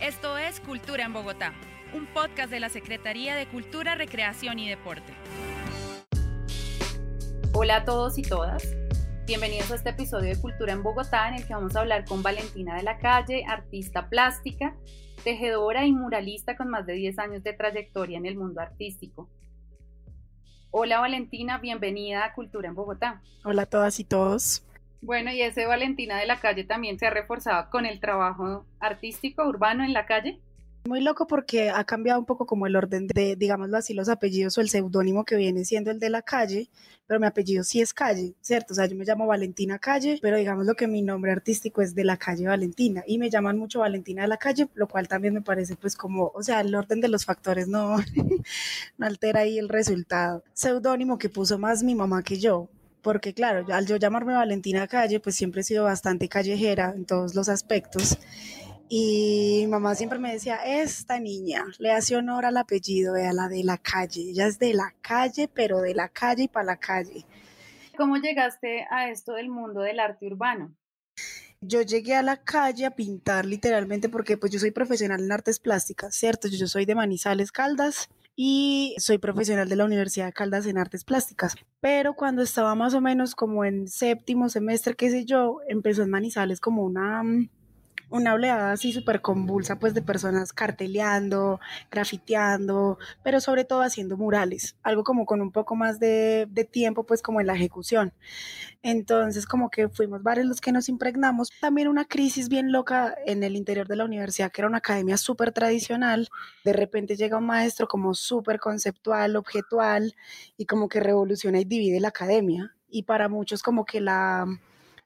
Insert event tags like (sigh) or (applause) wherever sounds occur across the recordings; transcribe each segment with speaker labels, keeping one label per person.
Speaker 1: Esto es Cultura en Bogotá, un podcast de la Secretaría de Cultura, Recreación y Deporte.
Speaker 2: Hola a todos y todas. Bienvenidos a este episodio de Cultura en Bogotá en el que vamos a hablar con Valentina de la Calle, artista plástica, tejedora y muralista con más de 10 años de trayectoria en el mundo artístico. Hola Valentina, bienvenida a Cultura en Bogotá.
Speaker 3: Hola a todas y todos.
Speaker 2: Bueno, y ese Valentina de la calle también se ha reforzado con el trabajo artístico urbano en la calle.
Speaker 3: Muy loco porque ha cambiado un poco como el orden de, digámoslo así, los apellidos o el seudónimo que viene siendo el de la calle, pero mi apellido sí es calle, ¿cierto? O sea, yo me llamo Valentina Calle, pero digamos lo que mi nombre artístico es de la calle Valentina y me llaman mucho Valentina de la calle, lo cual también me parece pues como, o sea, el orden de los factores no, (laughs) no altera ahí el resultado. Seudónimo que puso más mi mamá que yo, porque claro, al yo llamarme Valentina Calle, pues siempre he sido bastante callejera en todos los aspectos. Y mamá siempre me decía, esta niña le hace honor al apellido, a la de la calle. Ella es de la calle, pero de la calle y para la calle.
Speaker 2: ¿Cómo llegaste a esto del mundo del arte urbano?
Speaker 3: Yo llegué a la calle a pintar literalmente porque pues yo soy profesional en artes plásticas, ¿cierto? Yo soy de Manizales Caldas y soy profesional de la Universidad de Caldas en artes plásticas. Pero cuando estaba más o menos como en séptimo semestre, qué sé yo, empezó en Manizales como una mm, una oleada así súper convulsa pues de personas carteleando, grafiteando, pero sobre todo haciendo murales, algo como con un poco más de, de, tiempo pues como en la ejecución. Entonces como que fuimos varios los que nos impregnamos. También una crisis bien loca en el interior de la universidad, que era una academia súper tradicional. De repente llega un maestro como súper conceptual, objetual y como que revoluciona y divide la academia. Y para muchos como que la,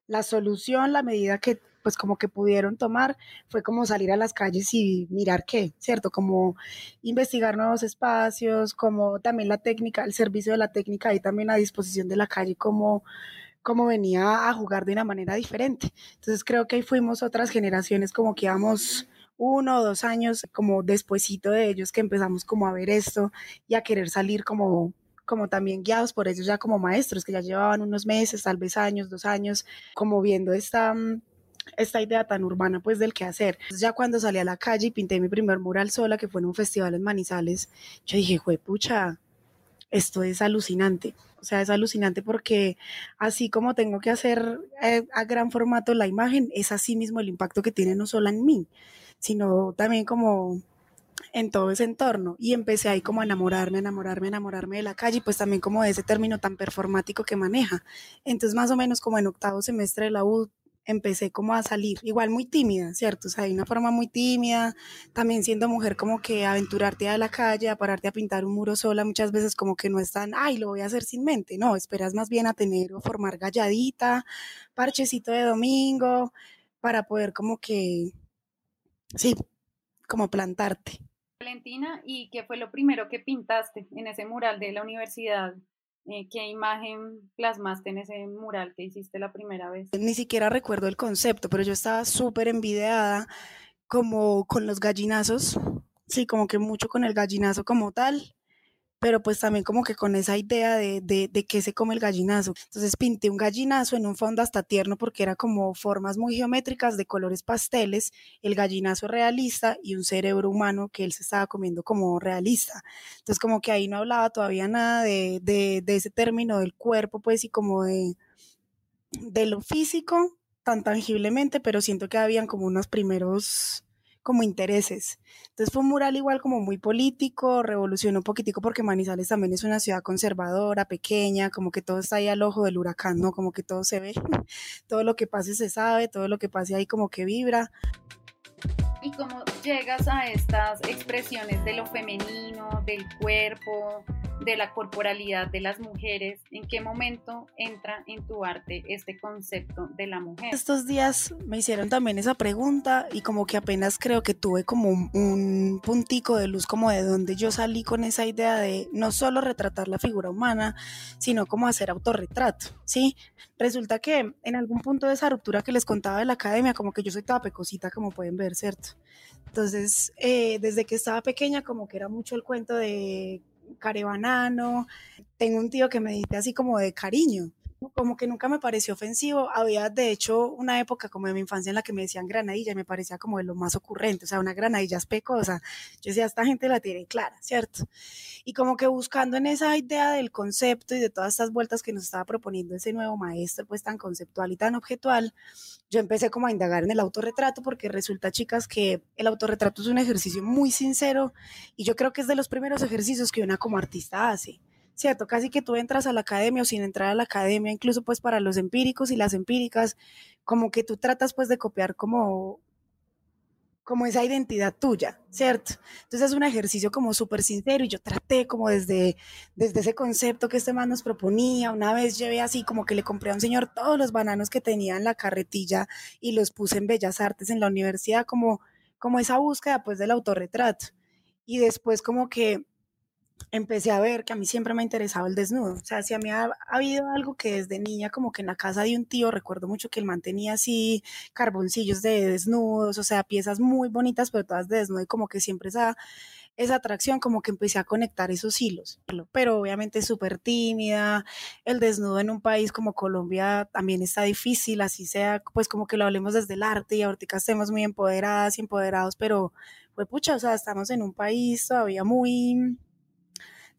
Speaker 3: la solución, la medida que pues como que pudieron tomar fue como salir a las calles y mirar qué, ¿cierto? Como investigar nuevos espacios, como también la técnica, el servicio de la técnica ahí también a disposición de la calle, como como venía a jugar de una manera diferente. Entonces creo que ahí fuimos otras generaciones como que íbamos uno o dos años como despuesito de ellos que empezamos como a ver esto y a querer salir como como también guiados por ellos ya como maestros que ya llevaban unos meses, tal vez años, dos años, como viendo esta mm, esta idea tan urbana pues del qué hacer. Ya cuando salí a la calle y pinté mi primer mural sola, que fue en un festival en Manizales, yo dije, pucha, esto es alucinante. O sea, es alucinante porque así como tengo que hacer eh, a gran formato la imagen, es así mismo el impacto que tiene no solo en mí, sino también como en todo ese entorno. Y empecé ahí como a enamorarme, enamorarme, enamorarme de la calle pues también como de ese término tan performático que maneja. Entonces más o menos como en octavo semestre de la U empecé como a salir, igual muy tímida, ¿cierto? O sea, hay una forma muy tímida, también siendo mujer como que aventurarte a la calle, a pararte a pintar un muro sola, muchas veces como que no es tan, ay, lo voy a hacer sin mente, no, esperas más bien a tener o formar galladita, parchecito de domingo, para poder como que, sí, como plantarte.
Speaker 2: Valentina, ¿y qué fue lo primero que pintaste en ese mural de la universidad eh, ¿Qué imagen plasmaste en ese mural que hiciste la primera vez?
Speaker 3: Ni siquiera recuerdo el concepto, pero yo estaba súper envidiada como con los gallinazos, sí, como que mucho con el gallinazo como tal pero pues también como que con esa idea de, de, de qué se come el gallinazo. Entonces pinté un gallinazo en un fondo hasta tierno porque era como formas muy geométricas de colores pasteles, el gallinazo realista y un cerebro humano que él se estaba comiendo como realista. Entonces como que ahí no hablaba todavía nada de, de, ese término del cuerpo pues y como de, de lo físico tan tangiblemente, pero siento que habían como unos primeros como intereses. Entonces fue un mural igual como muy político, revolucionó un poquitico porque Manizales también es una ciudad conservadora, pequeña, como que todo está ahí al ojo del huracán, ¿no? Como que todo se ve, (laughs) todo lo que pase se sabe, todo lo que pase ahí como que vibra.
Speaker 2: ¿Y cómo llegas a estas expresiones de lo femenino, del cuerpo, de la corporalidad de las mujeres, ¿en qué momento entra en tu arte este concepto de la mujer?
Speaker 3: Estos días me hicieron también esa pregunta y como que apenas creo que tuve como un, puntico de luz como de donde yo salí con esa idea de no solo retratar la figura humana, sino como hacer autorretrato, ¿sí? Resulta que en algún punto de esa ruptura que les contaba de la academia, como que yo soy toda como pueden ver, ¿cierto? Entonces, eh, desde que estaba pequeña, como que era mucho el cuento de carebanano. Tengo un tío que me dice así como de cariño. Como que nunca me pareció ofensivo. Había, de hecho, una época como de mi infancia en la que me decían granadilla y me parecía como de lo más ocurrente, o sea, una granadilla es pecosa. Yo decía, esta gente la tiene clara, ¿cierto? Y como que buscando en esa idea del concepto y de todas estas vueltas que nos estaba proponiendo ese nuevo maestro, pues tan conceptual y tan objetual, yo empecé como a indagar en el autorretrato porque resulta, chicas, que el autorretrato es un ejercicio muy sincero y yo creo que es de los primeros ejercicios que una como artista hace. ¿Cierto? Casi que tú entras a la academia o sin entrar a la academia, incluso pues para los empíricos y las empíricas, como que tú tratas pues de copiar como como esa identidad tuya, ¿cierto? Entonces es un ejercicio como súper sincero y yo traté como desde, desde ese concepto que este man nos proponía, una vez llevé así como que le compré a un señor todos los bananos que tenía en la carretilla y los puse en Bellas Artes en la universidad como, como esa búsqueda pues del autorretrato y después como que empecé a ver que a mí siempre me ha interesado el desnudo. O sea, si a mí ha, habido algo que desde niña, como que en la casa de un tío, recuerdo mucho que él mantenía así carboncillos de desnudos, o sea, piezas muy bonitas, pero todas de desnudo, y como que siempre esa, esa atracción, como que empecé a conectar esos hilos. Pero obviamente súper tímida. El desnudo en un país como Colombia también está difícil, así sea, pues como que lo hablemos desde el arte y ahorita estemos muy empoderadas y empoderados, pero pues pucha, o sea, estamos en un país todavía muy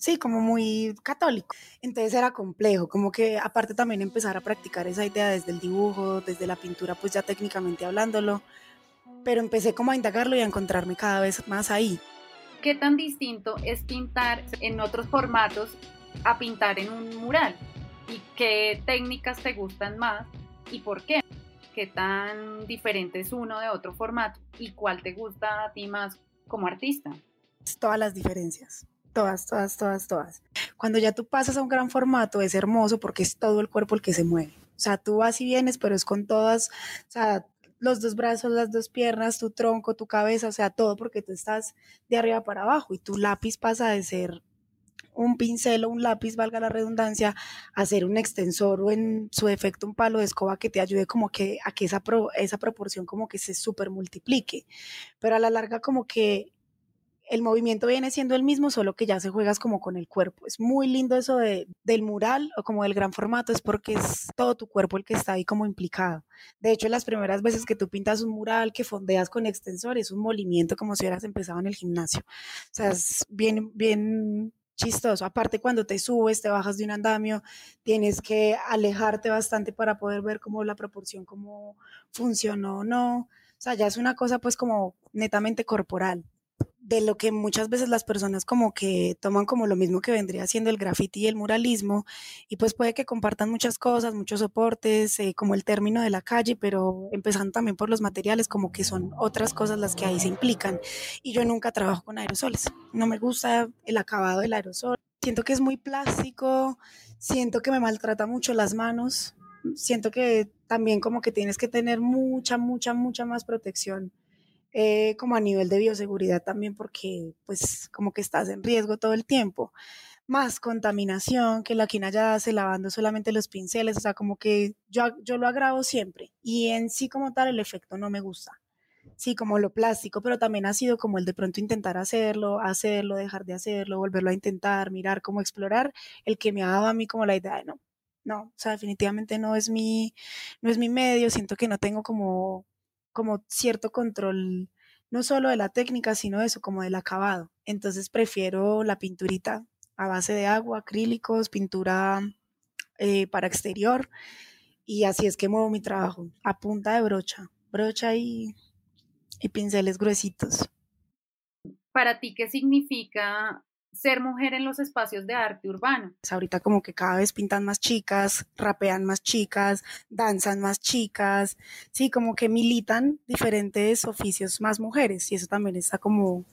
Speaker 3: sí, como muy católico. Entonces era complejo, como que aparte también empezar a practicar esa idea desde el dibujo, desde la pintura, pues ya técnicamente hablándolo, pero empecé como a indagarlo y a encontrarme cada vez más ahí.
Speaker 2: ¿Qué tan distinto es pintar en otros formatos a pintar en un mural? ¿Y qué técnicas te gustan más y por qué? ¿Qué tan diferente es uno de otro formato? ¿Y cuál te gusta a ti más como artista?
Speaker 3: Todas las diferencias todas, todas, todas, todas. Cuando ya tú pasas a un gran formato es hermoso porque es todo el cuerpo el que se mueve. O sea, tú vas y vienes, pero es con todas, o sea, los dos brazos, las dos piernas, tu tronco, tu cabeza, o sea, todo porque tú estás de arriba para abajo y tu lápiz pasa de ser un pincel o un lápiz, valga la redundancia, a ser un extensor o en su defecto un palo de escoba que te ayude como que a que esa, esa proporción como que se super multiplique. Pero a la larga como que el movimiento viene siendo el mismo, solo que ya se juegas como con el cuerpo. Es muy lindo eso de, del mural o como del gran formato, es porque es todo tu cuerpo el que está ahí como implicado. De hecho, las primeras veces que tú pintas un mural que fondeas con extensor, es un movimiento como si hubieras empezado en el gimnasio. O sea, es bien, bien chistoso. Aparte, cuando te subes, te bajas de un andamio, tienes que alejarte bastante para poder ver cómo la proporción, cómo funcionó o no. O sea, ya es una cosa pues como netamente corporal de lo que muchas veces las personas como que toman como lo mismo que vendría siendo el graffiti y el muralismo y pues puede que compartan muchas cosas, muchos soportes, eh, como el término de la calle, pero empezando también por los materiales, como que son otras cosas las que ahí se implican. Y yo nunca trabajo con aerosoles, no me gusta el acabado del aerosol, siento que es muy plástico, siento que me maltrata mucho las manos, siento que también como que tienes que tener mucha, mucha, mucha más protección eh, como a nivel de bioseguridad también porque pues como que estás en riesgo todo el tiempo. Más contaminación, que la quina ya hace lavando solamente los pinceles, o sea, como que yo, yo lo agravo siempre y en sí como tal el efecto no me gusta. Sí, como lo plástico, pero también ha sido como el de pronto intentar hacerlo, hacerlo, dejar de hacerlo, volverlo a intentar, mirar, cómo explorar, el que me ha dado a mí como la idea de no, no, o sea, definitivamente no es mi, no es mi medio, siento que no tengo como como cierto control, no solo de la técnica, sino eso, como del acabado. Entonces prefiero la pinturita a base de agua, acrílicos, pintura eh, para exterior. Y así es que muevo mi trabajo, a punta de brocha, brocha y, y pinceles gruesitos.
Speaker 2: Para ti, ¿qué significa ser mujer en los espacios de arte urbano.
Speaker 3: Ahorita como que cada vez pintan más chicas, rapean más chicas, danzan más chicas, sí, como que militan diferentes oficios más mujeres y eso también está como,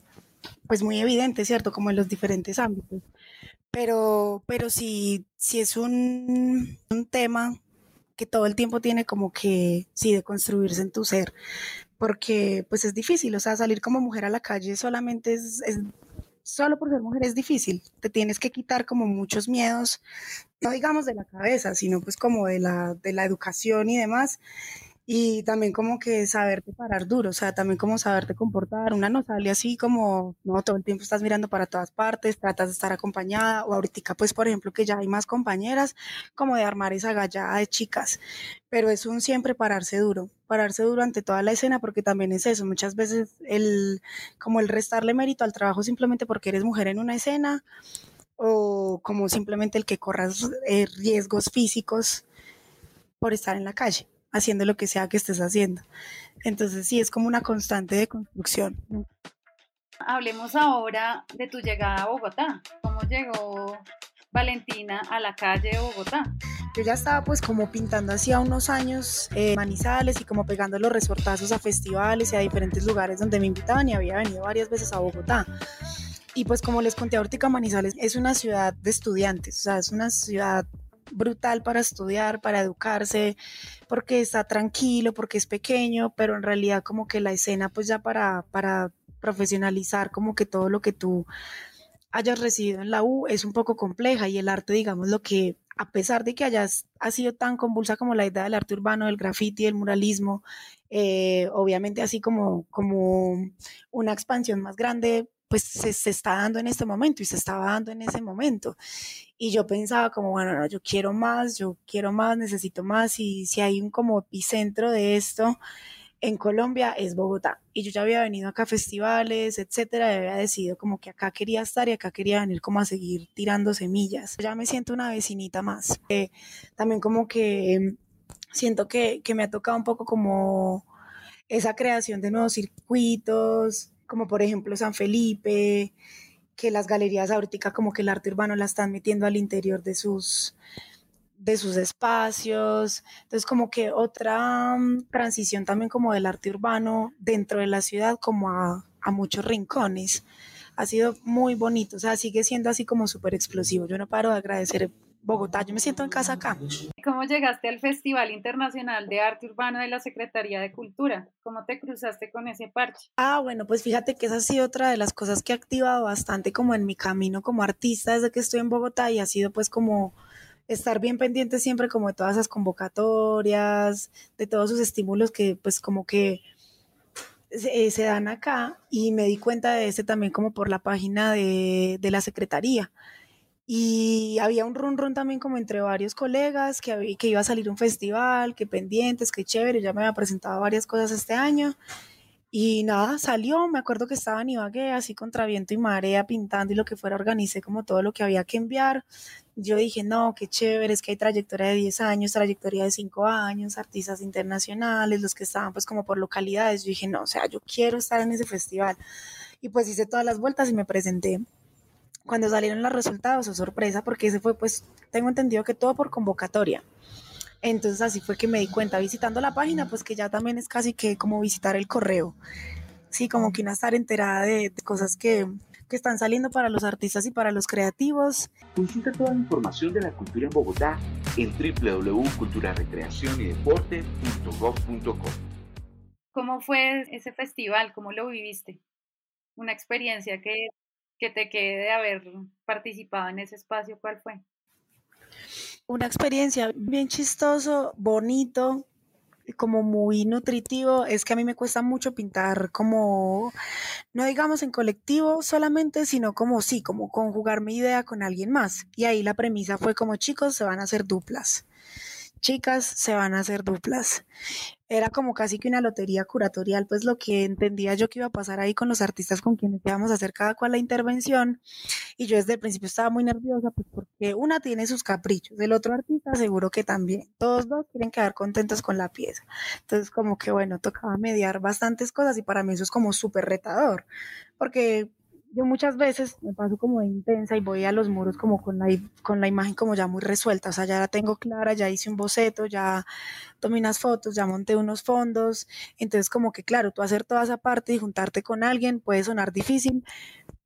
Speaker 3: pues muy evidente, ¿cierto? Como en los diferentes ámbitos. Pero, pero sí, sí es un, un tema que todo el tiempo tiene como que, sí, de construirse en tu ser, porque pues es difícil, o sea, salir como mujer a la calle solamente es solo por ser mujer es difícil, te tienes que quitar como muchos miedos, no digamos de la cabeza, sino pues como de la, de la educación y demás. Y también como que saberte parar duro, o sea, también como saberte comportar. Una no sale así como, no, todo el tiempo estás mirando para todas partes, tratas de estar acompañada, o ahorita pues por ejemplo que ya hay más compañeras, como de armar esa gallada de chicas, pero es un siempre pararse duro, pararse duro ante toda la escena, porque también es eso, muchas veces el, como el restarle mérito al trabajo simplemente porque eres mujer en una escena, o como simplemente el que corras eh, riesgos físicos por estar en la calle haciendo lo que sea que estés haciendo. Entonces sí, es como una constante de construcción.
Speaker 2: Hablemos ahora de tu llegada a Bogotá. ¿Cómo llegó Valentina a la calle de Bogotá?
Speaker 3: Yo ya estaba pues como pintando hacía unos años eh, manizales y como pegando los resortazos a festivales y a diferentes lugares donde me invitaban y había venido varias veces a Bogotá. Y pues como les conté ahorita, Manizales es una ciudad de estudiantes, o sea, es una ciudad brutal para estudiar, para educarse, porque está tranquilo, porque es pequeño, pero en realidad como que la escena pues ya para, para profesionalizar como que todo lo que tú hayas recibido en la U es un poco compleja y el arte, digamos, lo que a pesar de que hayas ha sido tan convulsa como la idea del arte urbano, del graffiti, del muralismo, eh, obviamente así como, como una expansión más grande, pues se, se, está dando en este momento y se estaba dando en ese momento. Y yo pensaba como, bueno, no, yo quiero más, yo quiero más, necesito más y si hay un como epicentro de esto en Colombia es Bogotá. Y yo ya había venido acá a festivales, etcétera, y había decidido como que acá quería estar y acá quería venir como a seguir tirando semillas. Ya me siento una vecinita más. Eh, también como que siento que, que me ha tocado un poco como esa creación de nuevos circuitos, como por ejemplo San Felipe, que las galerías ahorita como que el arte urbano la están metiendo al interior de sus de sus espacios, entonces como que otra mm, transición también como del arte urbano dentro de la ciudad como a, a muchos rincones. Ha sido muy bonito, o sea, sigue siendo así como súper explosivo. Yo no paro de agradecer Bogotá, yo me siento en casa acá.
Speaker 2: ¿Cómo llegaste al Festival Internacional de Arte Urbano de la Secretaría de Cultura? ¿Cómo te cruzaste con ese parche?
Speaker 3: Ah, bueno, pues fíjate que esa ha sido otra de las cosas que ha activado bastante como en mi camino como artista desde que estoy en Bogotá y ha sido pues como estar bien pendiente siempre como de todas esas convocatorias, de todos sus estímulos que pues como que se, se dan acá y me di cuenta de ese también como por la página de, de la Secretaría y había un run run también como entre varios colegas que, había, que iba a salir un festival, que pendientes, que chévere, ya me había presentado varias cosas este año y nada, salió, me acuerdo que estaba en Ibagué así contra viento y marea pintando y lo que fuera, organicé como todo lo que había que enviar. Yo dije, no, qué chévere, es que hay trayectoria de 10 años, trayectoria de 5 años, artistas internacionales, los que estaban pues como por localidades. Yo dije, no, o sea, yo quiero estar en ese festival. Y pues hice todas las vueltas y me presenté cuando salieron los resultados, o oh, sorpresa, porque ese fue, pues, tengo entendido que todo por convocatoria. Entonces así fue que me di cuenta, visitando la página, pues que ya también es casi que como visitar el correo. Sí, como que una estar enterada de, de cosas que, que están saliendo para los artistas y para los creativos.
Speaker 4: Consulta toda la información de la cultura en Bogotá en www.culturarecreacionydeporte.gov.co.
Speaker 2: ¿Cómo fue ese festival? ¿Cómo lo viviste? Una experiencia que que te quede de haber participado en ese espacio, ¿cuál fue?
Speaker 3: Una experiencia bien chistoso, bonito, como muy nutritivo. Es que a mí me cuesta mucho pintar como, no digamos en colectivo solamente, sino como sí, como conjugar mi idea con alguien más. Y ahí la premisa fue como chicos se van a hacer duplas chicas se van a hacer duplas. Era como casi que una lotería curatorial, pues lo que entendía yo que iba a pasar ahí con los artistas con quienes íbamos a hacer cada cual la intervención. Y yo desde el principio estaba muy nerviosa, pues porque una tiene sus caprichos, el otro artista seguro que también. Todos dos quieren quedar contentos con la pieza. Entonces como que bueno, tocaba mediar bastantes cosas y para mí eso es como súper retador, porque yo muchas veces me paso como de intensa y voy a los muros como con la, con la imagen como ya muy resuelta, o sea, ya la tengo clara, ya hice un boceto, ya tomé unas fotos, ya monté unos fondos, entonces como que claro, tú hacer toda esa parte y juntarte con alguien puede sonar difícil,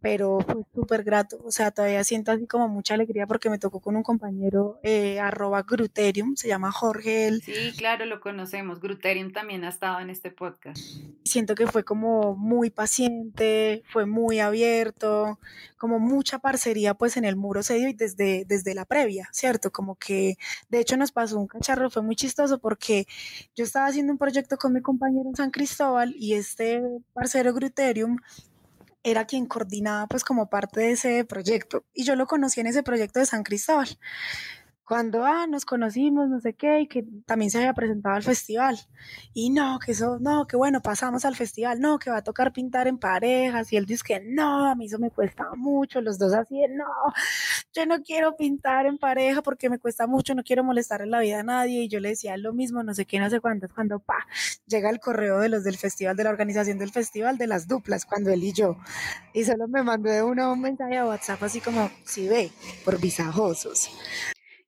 Speaker 3: pero fue súper grato, o sea, todavía siento así como mucha alegría porque me tocó con un compañero eh, arroba Gruterium, se llama Jorge. Él.
Speaker 2: Sí, claro, lo conocemos, Gruterium también ha estado en este podcast.
Speaker 3: Siento que fue como muy paciente, fue muy abierto, como mucha parcería pues en el muro se dio y desde, desde la previa, ¿cierto? Como que de hecho nos pasó un cacharro, fue muy chistoso porque yo estaba haciendo un proyecto con mi compañero en San Cristóbal y este parcero Gruterium era quien coordinaba pues como parte de ese proyecto. Y yo lo conocí en ese proyecto de San Cristóbal cuando ah, nos conocimos, no sé qué, y que también se había presentado al festival. Y no, que eso, no, que bueno, pasamos al festival, no, que va a tocar pintar en parejas. Y él dice que no, a mí eso me cuesta mucho. Los dos así, no, yo no quiero pintar en pareja porque me cuesta mucho, no quiero molestar en la vida a nadie. Y yo le decía lo mismo, no sé qué, no sé cuántas, cuando pa, llega el correo de los del festival, de la organización del festival, de las duplas, cuando él y yo. Y solo me mandó de uno un mensaje a WhatsApp así como, si ve, por visajosos.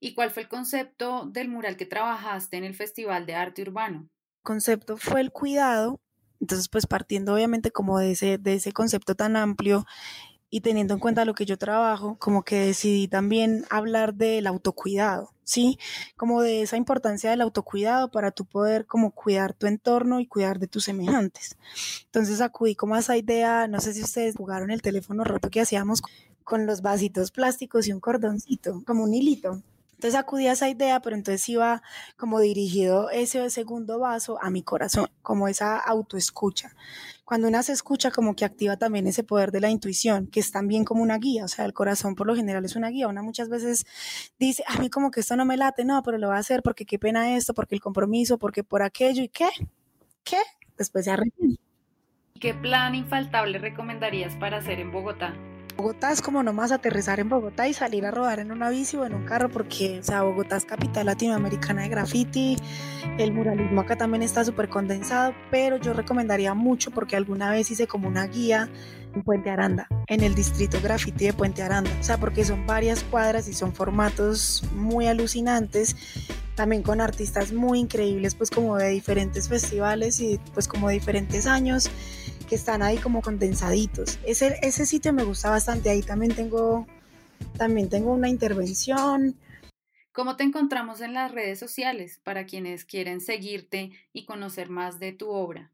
Speaker 2: ¿Y cuál fue el concepto del mural que trabajaste en el Festival de Arte Urbano?
Speaker 3: El concepto fue el cuidado, entonces pues partiendo obviamente como de ese, de ese concepto tan amplio y teniendo en cuenta lo que yo trabajo, como que decidí también hablar del autocuidado, ¿sí? Como de esa importancia del autocuidado para tú poder como cuidar tu entorno y cuidar de tus semejantes. Entonces acudí como a esa idea, no sé si ustedes jugaron el teléfono roto que hacíamos con los vasitos plásticos y un cordoncito, como un hilito. Entonces acudí a esa idea, pero entonces iba como dirigido ese segundo vaso a mi corazón, como esa autoescucha. Cuando una se escucha, como que activa también ese poder de la intuición, que es también como una guía, o sea, el corazón por lo general es una guía. Una muchas veces dice, a mí como que esto no me late, no, pero lo voy a hacer porque qué pena esto, porque el compromiso, porque por aquello, ¿y qué? ¿Qué? Después se arrepiente.
Speaker 2: ¿Qué plan infaltable recomendarías para hacer en Bogotá?
Speaker 3: Bogotá es como nomás aterrizar en Bogotá y salir a rodar en una bici o en un carro porque, o sea, Bogotá es capital latinoamericana de graffiti, el muralismo acá también está súper condensado, pero yo recomendaría mucho porque alguna vez hice como una guía en Puente Aranda, en el distrito graffiti de Puente Aranda, o sea, porque son varias cuadras y son formatos muy alucinantes también con artistas muy increíbles, pues como de diferentes festivales y pues como de diferentes años que están ahí como condensaditos. Ese, ese sitio me gusta bastante, ahí también tengo, también tengo una intervención.
Speaker 2: ¿Cómo te encontramos en las redes sociales para quienes quieren seguirte y conocer más de tu obra?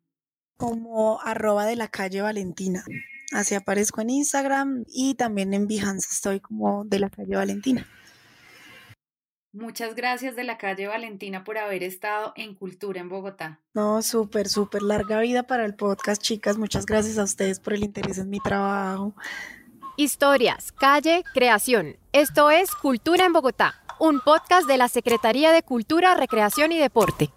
Speaker 3: Como arroba de la calle Valentina. Así aparezco en Instagram y también en Behance estoy como de la calle Valentina.
Speaker 2: Muchas gracias de la calle Valentina por haber estado en Cultura en Bogotá.
Speaker 3: No, súper, súper larga vida para el podcast, chicas. Muchas gracias a ustedes por el interés en mi trabajo.
Speaker 5: Historias, calle, creación. Esto es Cultura en Bogotá, un podcast de la Secretaría de Cultura, Recreación y Deporte.